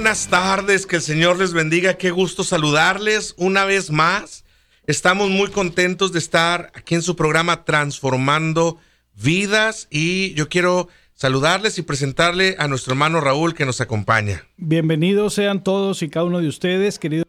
buenas tardes, que el Señor les bendiga, qué gusto saludarles una vez más. Estamos muy contentos de estar aquí en su programa Transformando Vidas y yo quiero saludarles y presentarle a nuestro hermano Raúl que nos acompaña. Bienvenidos sean todos y cada uno de ustedes, queridos.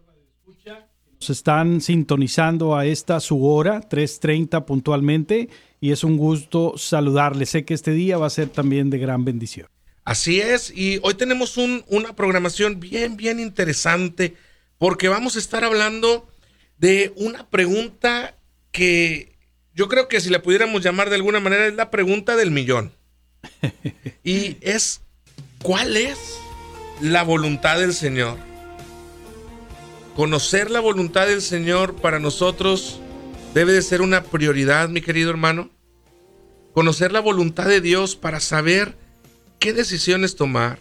Nos están sintonizando a esta su hora, 3.30 puntualmente, y es un gusto saludarles. Sé que este día va a ser también de gran bendición. Así es, y hoy tenemos un- una programación bien, bien interesante porque vamos a estar hablando de una pregunta que yo creo que si la pudiéramos llamar de alguna manera es la pregunta del millón. Y es, ¿cuál es la voluntad del Señor? Conocer la voluntad del Señor para nosotros debe de ser una prioridad, mi querido hermano. Conocer la voluntad de Dios para saber qué decisiones tomar.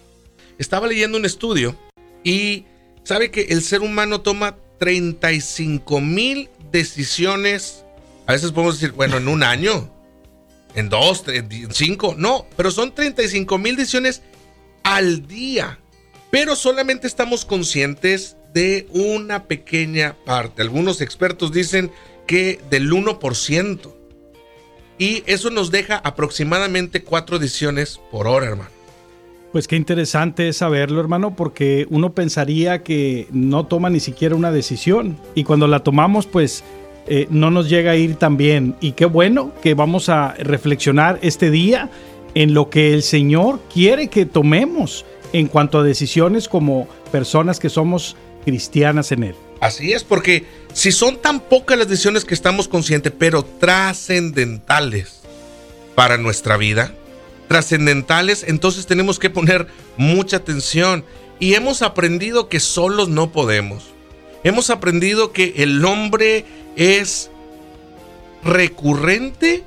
Estaba leyendo un estudio y sabe que el ser humano toma 35 mil decisiones. A veces podemos decir, bueno, en un año, en dos, tre- en cinco, no, pero son 35 mil decisiones al día. Pero solamente estamos conscientes de una pequeña parte. Algunos expertos dicen que del 1%. Y eso nos deja aproximadamente cuatro decisiones por hora, hermano. Pues qué interesante es saberlo, hermano, porque uno pensaría que no toma ni siquiera una decisión y cuando la tomamos, pues eh, no nos llega a ir tan bien. Y qué bueno que vamos a reflexionar este día en lo que el Señor quiere que tomemos en cuanto a decisiones como personas que somos cristianas en Él. Así es, porque si son tan pocas las decisiones que estamos conscientes, pero trascendentales para nuestra vida, trascendentales, entonces tenemos que poner mucha atención. Y hemos aprendido que solos no podemos. Hemos aprendido que el hombre es recurrente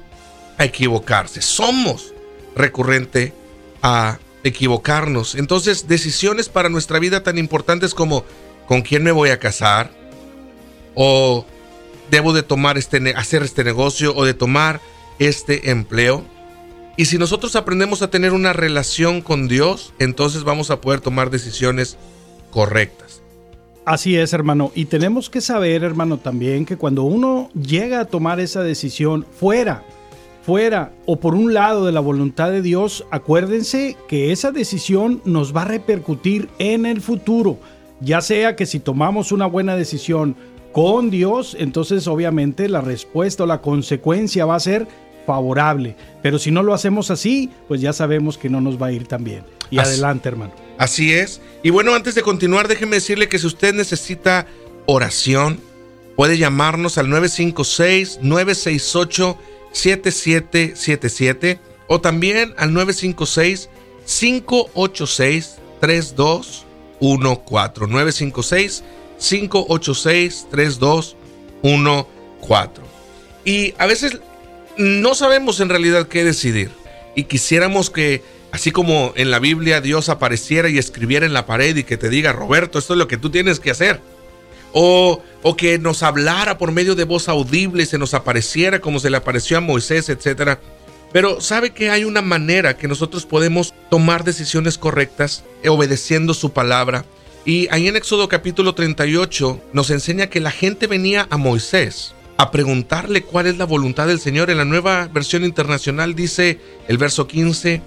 a equivocarse. Somos recurrente a equivocarnos. Entonces, decisiones para nuestra vida tan importantes como con quién me voy a casar o debo de tomar este hacer este negocio o de tomar este empleo. Y si nosotros aprendemos a tener una relación con Dios, entonces vamos a poder tomar decisiones correctas. Así es, hermano. Y tenemos que saber, hermano, también que cuando uno llega a tomar esa decisión fuera, fuera o por un lado de la voluntad de Dios, acuérdense que esa decisión nos va a repercutir en el futuro. Ya sea que si tomamos una buena decisión con Dios, entonces obviamente la respuesta o la consecuencia va a ser favorable. Pero si no lo hacemos así, pues ya sabemos que no nos va a ir tan bien. Y Así- adelante, hermano. Así es. Y bueno, antes de continuar, déjeme decirle que si usted necesita oración, puede llamarnos al 956-968-7777 o también al 956-586-3214. 956-586-3214. Y a veces no sabemos en realidad qué decidir. Y quisiéramos que, así como en la Biblia Dios apareciera y escribiera en la pared y que te diga, Roberto, esto es lo que tú tienes que hacer. O, o que nos hablara por medio de voz audible y se nos apareciera como se le apareció a Moisés, etc. Pero sabe que hay una manera que nosotros podemos tomar decisiones correctas eh, obedeciendo su palabra. Y ahí en Éxodo capítulo 38 nos enseña que la gente venía a Moisés a preguntarle cuál es la voluntad del Señor. En la nueva versión internacional dice el verso 15,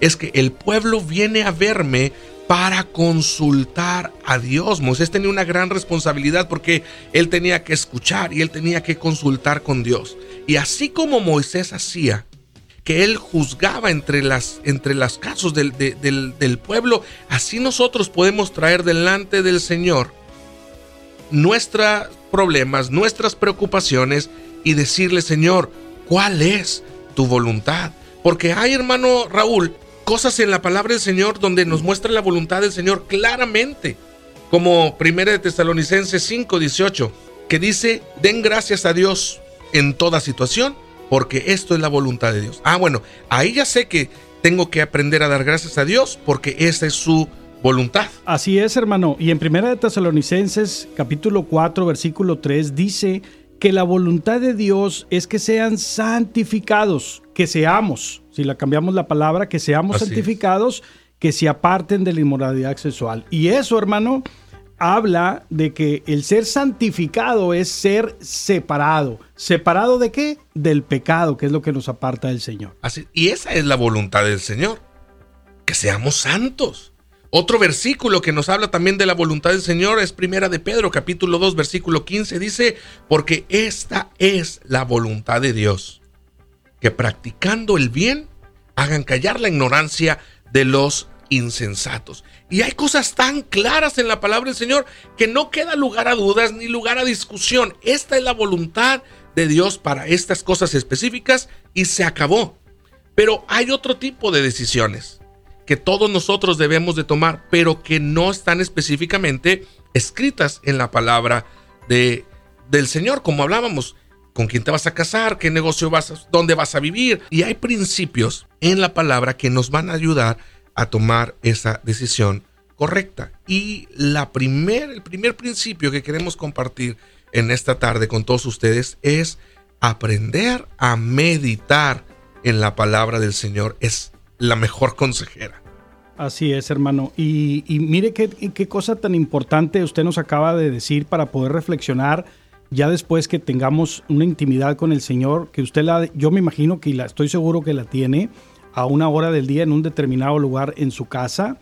es que el pueblo viene a verme para consultar a Dios. Moisés tenía una gran responsabilidad porque él tenía que escuchar y él tenía que consultar con Dios. Y así como Moisés hacía, que él juzgaba entre las, entre las casos del, del pueblo, así nosotros podemos traer delante del Señor nuestros problemas, nuestras preocupaciones y decirle, Señor, ¿cuál es tu voluntad? Porque hay, hermano Raúl, cosas en la palabra del Señor donde nos muestra la voluntad del Señor claramente, como 1 de Tesalonicenses 5, 18, que dice, den gracias a Dios en toda situación, porque esto es la voluntad de Dios. Ah, bueno, ahí ya sé que tengo que aprender a dar gracias a Dios porque esa es su voluntad. Así es, hermano. Y en Primera de Tesalonicenses, capítulo 4, versículo 3, dice que la voluntad de Dios es que sean santificados, que seamos, si la cambiamos la palabra, que seamos santificados, que se aparten de la inmoralidad sexual. Y eso, hermano, habla de que el ser santificado es ser separado. ¿Separado de qué? Del pecado, que es lo que nos aparta del Señor. Así, y esa es la voluntad del Señor, que seamos santos. Otro versículo que nos habla también de la voluntad del Señor es Primera de Pedro, capítulo 2, versículo 15. Dice, porque esta es la voluntad de Dios, que practicando el bien hagan callar la ignorancia de los insensatos. Y hay cosas tan claras en la palabra del Señor que no queda lugar a dudas ni lugar a discusión. Esta es la voluntad de Dios para estas cosas específicas y se acabó. Pero hay otro tipo de decisiones que todos nosotros debemos de tomar, pero que no están específicamente escritas en la palabra de, del Señor, como hablábamos, con quién te vas a casar, qué negocio vas a, dónde vas a vivir. Y hay principios en la palabra que nos van a ayudar a tomar esa decisión correcta. Y la primer, el primer principio que queremos compartir en esta tarde con todos ustedes es aprender a meditar en la palabra del Señor. Es la mejor consejera. Así es, hermano. Y, mire qué, qué, cosa tan importante usted nos acaba de decir para poder reflexionar ya después que tengamos una intimidad con el Señor, que usted la, yo me imagino que la, estoy seguro que la tiene a una hora del día en un determinado lugar en su casa.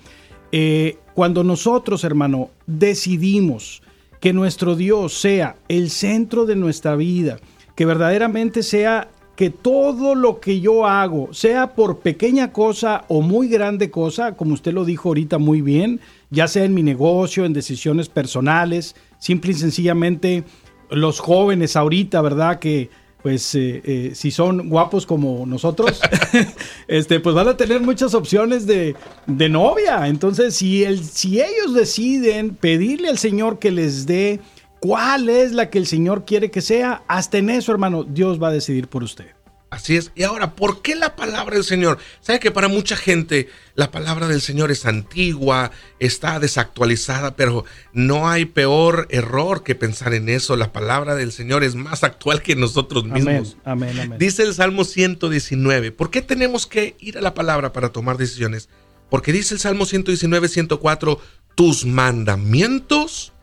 Eh, cuando nosotros, hermano, decidimos que nuestro Dios sea el centro de nuestra vida, que verdaderamente sea que todo lo que yo hago, sea por pequeña cosa o muy grande cosa, como usted lo dijo ahorita muy bien, ya sea en mi negocio, en decisiones personales, simple y sencillamente los jóvenes ahorita, ¿verdad? Que pues eh, eh, si son guapos como nosotros, este, pues van a tener muchas opciones de, de novia. Entonces, si, si ellos deciden pedirle al Señor que les dé cuál es la que el Señor quiere que sea, hasta en eso, hermano, Dios va a decidir por usted. Así es. Y ahora, ¿por qué la palabra del Señor? Sabe que para mucha gente la palabra del Señor es antigua, está desactualizada, pero no hay peor error que pensar en eso. La palabra del Señor es más actual que nosotros mismos. Amén, amén, Dice el Salmo 119. ¿Por qué tenemos que ir a la palabra para tomar decisiones? Porque dice el Salmo 119, 104, tus mandamientos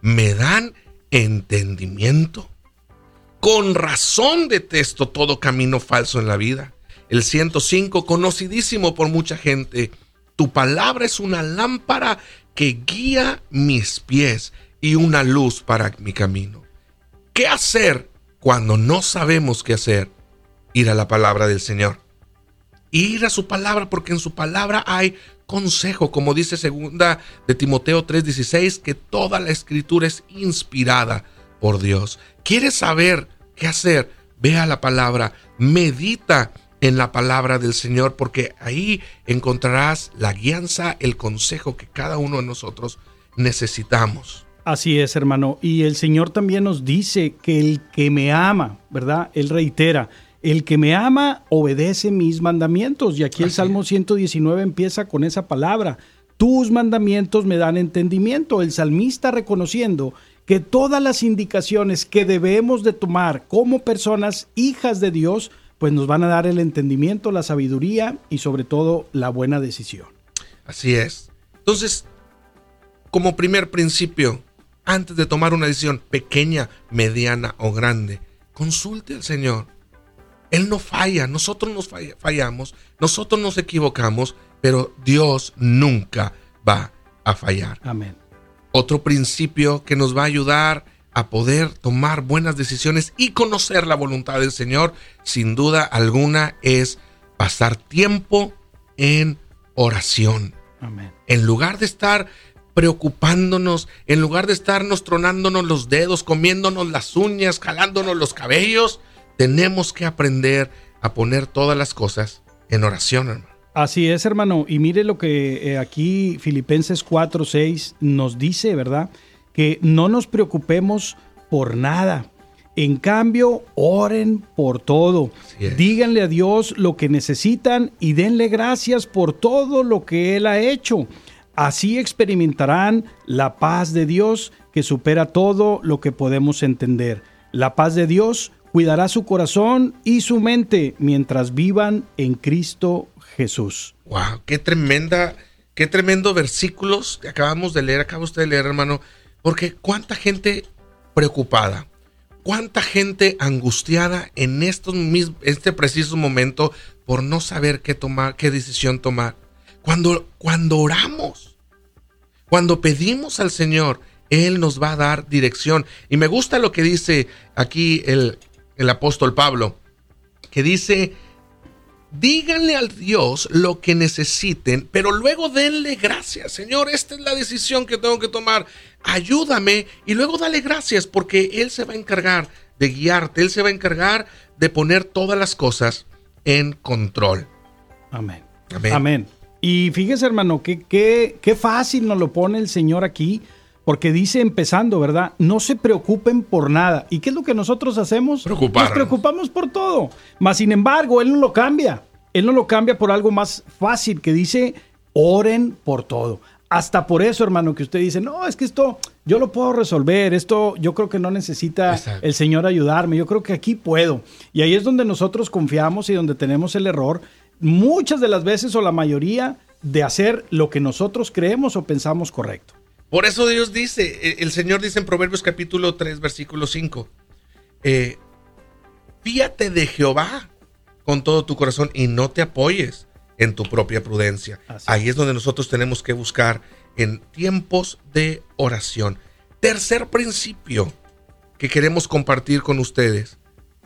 me dan entendimiento. Con razón detesto todo camino falso en la vida. El 105, conocidísimo por mucha gente. Tu palabra es una lámpara que guía mis pies y una luz para mi camino. ¿Qué hacer cuando no sabemos qué hacer? Ir a la palabra del Señor. Ir a su palabra porque en su palabra hay consejo, como dice segunda de Timoteo 3:16, que toda la escritura es inspirada por Dios. ¿Quieres saber qué hacer? Ve a la palabra, medita en la palabra del Señor, porque ahí encontrarás la guianza, el consejo que cada uno de nosotros necesitamos. Así es, hermano. Y el Señor también nos dice que el que me ama, ¿verdad? Él reitera, el que me ama obedece mis mandamientos. Y aquí el Salmo 119 empieza con esa palabra. Tus mandamientos me dan entendimiento. El salmista reconociendo que todas las indicaciones que debemos de tomar como personas hijas de Dios, pues nos van a dar el entendimiento, la sabiduría y sobre todo la buena decisión. Así es. Entonces, como primer principio, antes de tomar una decisión pequeña, mediana o grande, consulte al Señor. Él no falla, nosotros nos fallamos, nosotros nos equivocamos, pero Dios nunca va a fallar. Amén. Otro principio que nos va a ayudar a poder tomar buenas decisiones y conocer la voluntad del Señor, sin duda alguna, es pasar tiempo en oración. Amén. En lugar de estar preocupándonos, en lugar de estarnos tronándonos los dedos, comiéndonos las uñas, jalándonos los cabellos, tenemos que aprender a poner todas las cosas en oración, hermano. Así es, hermano. Y mire lo que eh, aquí Filipenses 4, 6 nos dice, ¿verdad? Que no nos preocupemos por nada. En cambio, oren por todo. Díganle a Dios lo que necesitan y denle gracias por todo lo que Él ha hecho. Así experimentarán la paz de Dios que supera todo lo que podemos entender. La paz de Dios cuidará su corazón y su mente mientras vivan en Cristo Jesús. Wow, qué tremenda, qué tremendo versículos que acabamos de leer, acaba usted de leer, hermano, porque cuánta gente preocupada, cuánta gente angustiada en estos este preciso momento por no saber qué tomar, qué decisión tomar. Cuando, cuando oramos, cuando pedimos al Señor, Él nos va a dar dirección. Y me gusta lo que dice aquí el, el apóstol Pablo, que dice, díganle al Dios lo que necesiten, pero luego denle gracias. Señor, esta es la decisión que tengo que tomar. Ayúdame y luego dale gracias porque Él se va a encargar de guiarte, Él se va a encargar de poner todas las cosas en control. Amén. Amén. Y fíjese, hermano, que qué fácil nos lo pone el Señor aquí, porque dice empezando, ¿verdad? No se preocupen por nada. ¿Y qué es lo que nosotros hacemos? Nos preocupamos por todo. Mas, sin embargo, Él no lo cambia. Él no lo cambia por algo más fácil que dice, oren por todo. Hasta por eso, hermano, que usted dice, no, es que esto yo lo puedo resolver, esto yo creo que no necesita el Señor ayudarme, yo creo que aquí puedo. Y ahí es donde nosotros confiamos y donde tenemos el error muchas de las veces o la mayoría de hacer lo que nosotros creemos o pensamos correcto. Por eso Dios dice, e, el Señor dice en Proverbios capítulo 3, versículo 5, eh, fíate de Jehová con todo tu corazón y no te apoyes en tu propia prudencia. Ahí es donde nosotros tenemos que buscar en tiempos de oración. Tercer principio que queremos compartir con ustedes.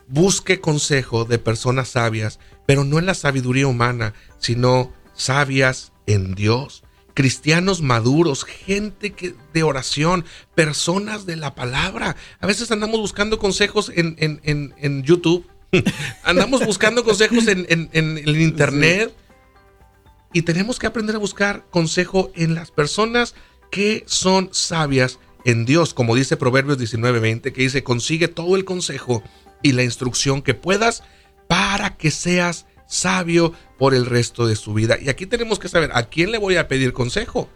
Busque consejo de personas sabias pero no en la sabiduría humana, sino sabias en Dios, cristianos maduros, gente que, de oración, personas de la palabra. A veces andamos buscando consejos en, en, YouTube, andamos buscando consejos en, el Internet. Y tenemos que aprender a buscar consejo en las personas que son sabias en Dios, como dice Proverbios 19:20, que dice, consigue todo el consejo y la instrucción que puedas para que seas sabio por el resto de su vida. Y aquí tenemos que saber a quién le voy a pedir consejo.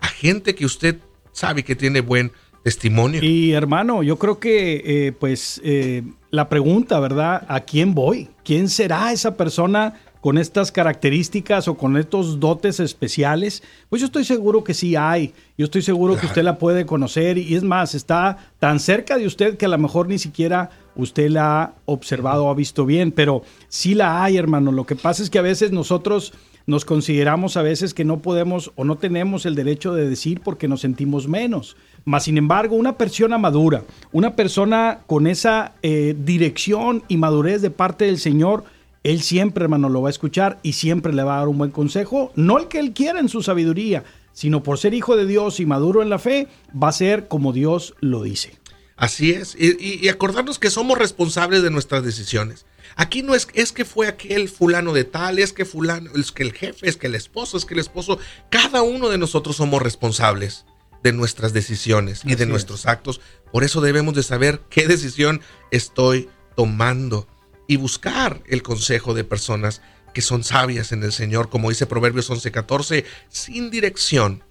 A gente que usted sabe que tiene buen testimonio. Y hermano, yo creo que eh, pues eh, la pregunta, ¿verdad? ¿A quién voy? ¿Quién será esa persona con estas características o con estos dotes especiales? Pues yo estoy seguro que sí hay. Yo estoy seguro que usted la puede conocer y es más, está tan cerca de usted que a lo mejor ni siquiera usted la ha observado o ha visto bien, pero sí la hay, hermano. Lo que pasa es que a veces nosotros nos consideramos a veces que no podemos o no tenemos el derecho de decir porque nos sentimos menos. Mas, sin embargo, una persona madura, una persona con esa eh, dirección y madurez de parte del Señor, él siempre, hermano, lo va a escuchar y siempre le va a dar un buen consejo, no el que él quiera en su sabiduría, sino por ser hijo de Dios y maduro en la fe, va a ser como Dios lo dice. Así es, y, acordarnos que somos responsables de nuestras decisiones. Aquí no es, es que fue aquel fulano de tal, es que fulano, es que el jefe, es que el esposo, es que el esposo, cada uno de nosotros somos responsables de nuestras decisiones y de nuestros actos. Por eso debemos de saber qué decisión estoy tomando y buscar el consejo de personas que son sabias en el Señor, como dice Proverbios 11:14, sin dirección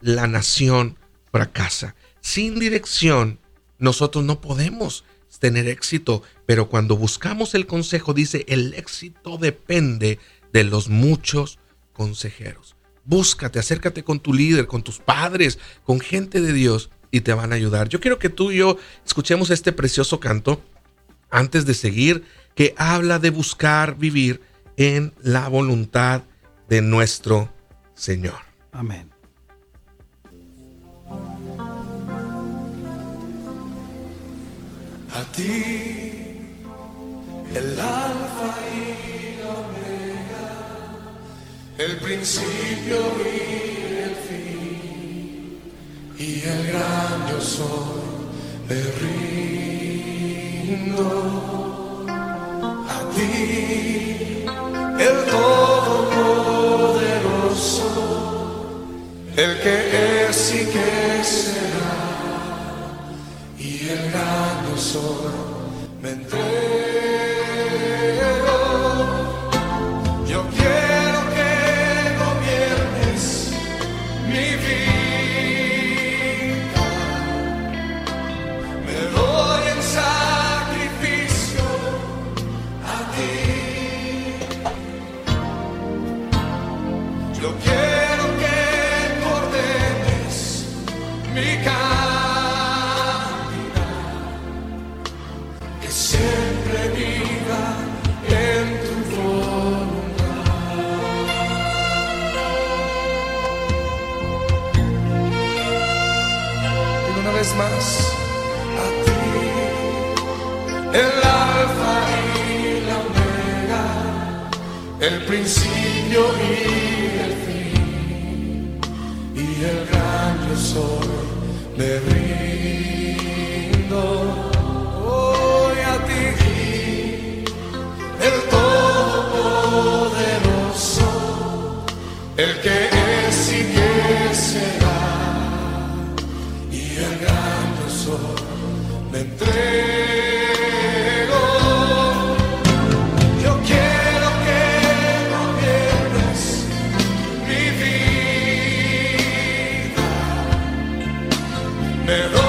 la nación fracasa. Sin dirección nosotros no podemos tener éxito, pero cuando buscamos el consejo, dice, el éxito depende de los muchos consejeros. Búscate, acércate con tu líder, con tus padres, con gente de Dios y te van a ayudar. Yo quiero que tú y yo escuchemos este precioso canto antes de seguir, que habla de buscar vivir en la voluntad de nuestro Señor. Amén. A ti, el alfa y la omega, el principio y el fin, y el gran yo soy, me A ti, el todopoderoso, el que es y que será y el gran soy me entrego. Vez más, a ti, el alfa y la omega, el principio y el fin, y el gran yo soy, me rindo hoy a ti, el todopoderoso, el que Me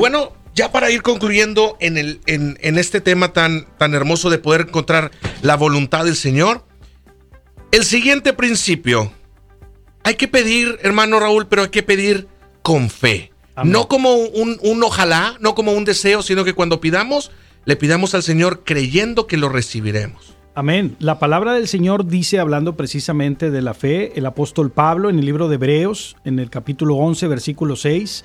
bueno, ya para ir concluyendo en, el, en, en este tema tan, tan hermoso de poder encontrar la voluntad del Señor, el siguiente principio, hay que pedir, hermano Raúl, pero hay que pedir con fe. Amén. No como un, un ojalá, no como un deseo, sino que cuando pidamos, le pidamos al Señor creyendo que lo recibiremos. Amén. La palabra del Señor dice, hablando precisamente de la fe, el apóstol Pablo en el libro de Hebreos, en el capítulo 11, versículo 6,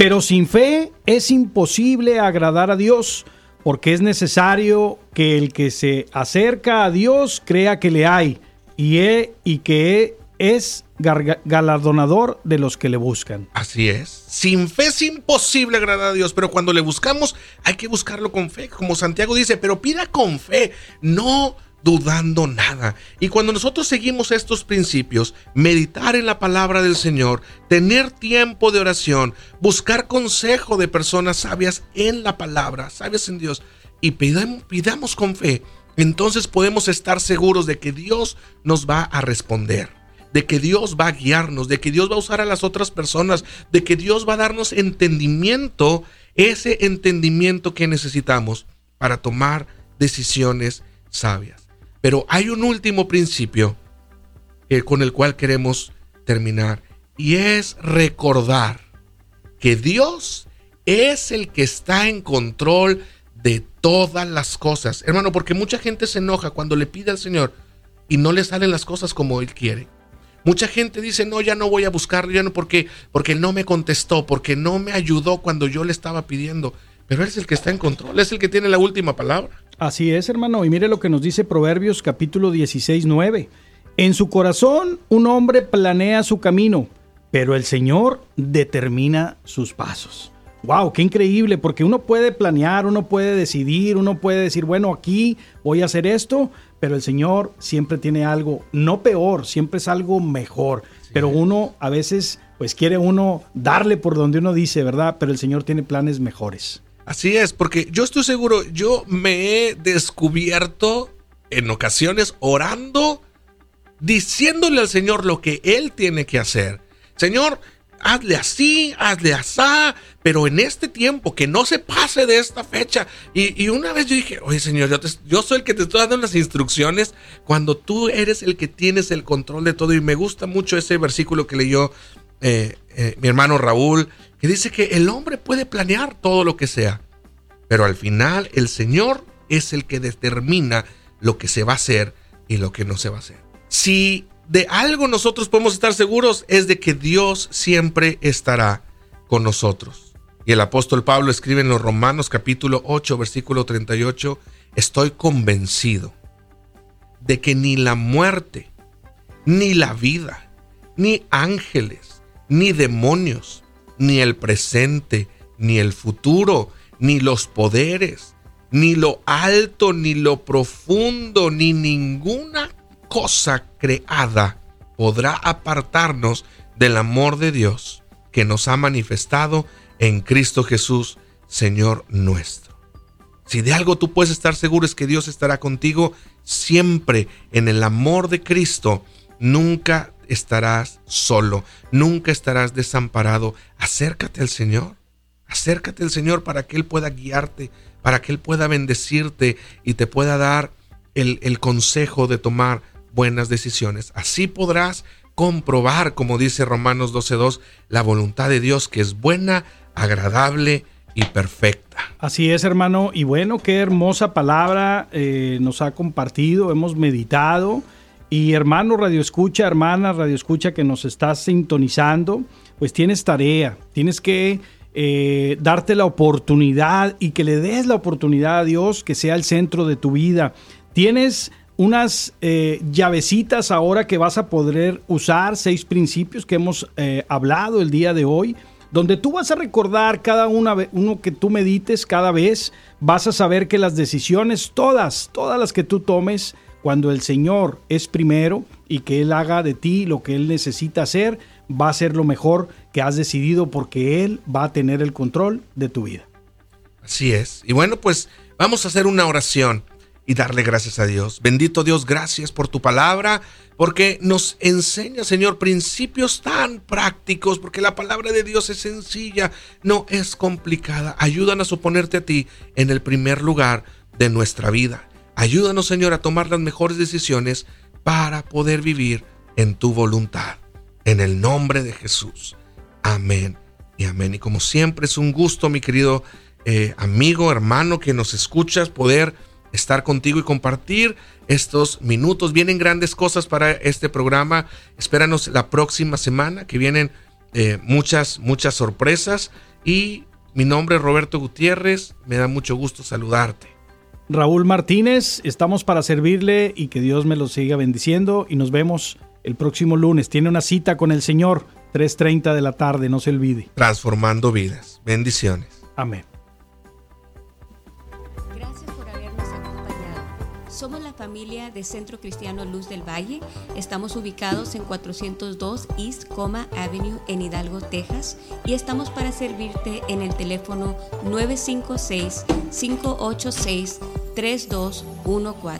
pero sin fe es imposible agradar a Dios, porque es necesario que el que se acerca a Dios crea que le hay y, he- y que es galardonador de los que le buscan. Así es. Sin fe es imposible agradar a Dios, pero cuando le buscamos hay que buscarlo con fe, como Santiago dice, pero pida con fe, no dudando nada. Y cuando nosotros seguimos estos principios, meditar en la palabra del Señor, tener tiempo de oración, buscar consejo de personas sabias en la palabra, sabias en Dios, y pidamos, pidamos con fe, entonces podemos estar seguros de que Dios nos va a responder de que Dios va a guiarnos, de que Dios va a usar a las otras personas, de que Dios va a darnos entendimiento, ese entendimiento que necesitamos para tomar decisiones sabias. Pero hay un último principio eh, con el cual queremos terminar. Y es recordar que Dios es el que está en control de todas las cosas. Hermano, porque mucha gente se enoja cuando le pide al Señor y no le salen las cosas como Él quiere. Mucha gente dice, no, ya no voy a buscarlo, ya no, porque, porque no me contestó, porque no me ayudó cuando yo le estaba pidiendo. Pero Él es el que está en control, es el que tiene la última palabra. Así es, hermano. Y mire lo que nos dice Proverbios capítulo 16, 9. En su corazón un hombre planea su camino, pero el Señor determina sus pasos. Wow, qué increíble, porque uno puede planear, uno puede decidir, uno puede decir, bueno, aquí voy a hacer esto, pero el Señor siempre tiene algo, no peor, siempre es algo mejor. Pero uno a veces, pues quiere uno darle por donde uno dice, ¿verdad? Pero el Señor tiene planes mejores. Así es, porque yo estoy seguro, yo me he descubierto en ocasiones orando, diciéndole al Señor lo que Él tiene que hacer. Señor, hazle así, hazle así, pero en este tiempo, que no se pase de esta fecha. Y, una vez yo dije, oye Señor, yo, soy el que te estoy dando las instrucciones cuando tú eres el que tienes el control de todo. Y me gusta mucho ese versículo que leyó eh, eh, mi hermano Raúl, que dice que el hombre puede planear todo lo que sea, pero al final el Señor es el que determina lo que se va a hacer y lo que no se va a hacer. Si de algo nosotros podemos estar seguros es de que Dios siempre estará con nosotros. Y el apóstol Pablo escribe en los Romanos capítulo 8, versículo 38, estoy convencido de que ni la muerte, ni la vida, ni ángeles, ni demonios, ni el presente, ni el futuro, ni los poderes, ni lo alto, ni lo profundo, ni ninguna cosa creada podrá apartarnos del amor de Dios que nos ha manifestado en Cristo Jesús, Señor nuestro. Si de algo tú puedes estar seguro es que Dios estará contigo siempre en el amor de Cristo. Nunca estarás solo, nunca estarás desamparado. Acércate al Señor, acércate al Señor para que Él pueda guiarte, para que Él pueda bendecirte y te pueda dar el, el consejo de tomar buenas decisiones. Así podrás comprobar, como dice Romanos 12.2, la voluntad de Dios que es buena, agradable y perfecta. Así es, hermano. Y bueno, qué hermosa palabra eh, nos ha compartido, hemos meditado. Y hermano Radio Escucha, hermana Radio Escucha que nos estás sintonizando, pues tienes tarea, tienes que eh, darte la oportunidad y que le des la oportunidad a Dios que sea el centro de tu vida. Tienes unas eh, llavecitas ahora que vas a poder usar, seis principios que hemos eh, hablado el día de hoy, donde tú vas a recordar cada una, uno que tú medites cada vez, vas a saber que las decisiones, todas, todas las que tú tomes, cuando el Señor es primero y que Él haga de ti lo que Él necesita hacer, va a ser lo mejor que has decidido porque Él va a tener el control de tu vida. Así es. Y bueno, pues vamos a hacer una oración y darle gracias a Dios. Bendito Dios, gracias por tu palabra, porque nos enseña, Señor, principios tan prácticos, porque la palabra de Dios es sencilla, no es complicada. Ayúdanos a ponerte a ti en el primer lugar de nuestra vida. Ayúdanos, Señor, a tomar las mejores decisiones para poder vivir en tu voluntad. En el nombre de Jesús. Amén y amén. Y como siempre es un gusto, mi querido eh, amigo, hermano, que nos escuchas, poder estar contigo y compartir estos minutos. Vienen grandes cosas para este programa. Espéranos la próxima semana que vienen eh, muchas, muchas sorpresas. Y mi nombre es Roberto Gutiérrez. Me da mucho gusto saludarte. Raúl Martínez, estamos para servirle y que Dios me lo siga bendiciendo y nos vemos el próximo lunes. Tiene una cita con el Señor, 3.30 de la tarde, no se olvide. Transformando vidas. Bendiciones. Amén. De Centro Cristiano Luz del Valle. Estamos ubicados en 402 East Coma Avenue en Hidalgo, Texas. Y estamos para servirte en el teléfono 956-586-3214.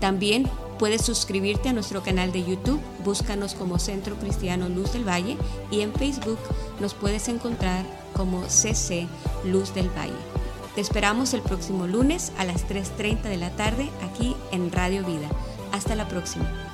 También puedes suscribirte a nuestro canal de YouTube. Búscanos como Centro Cristiano Luz del Valle. Y en Facebook nos puedes encontrar como CC Luz del Valle. Te esperamos el próximo lunes a las 3.30 de la tarde aquí en Radio Vida. Hasta la próxima.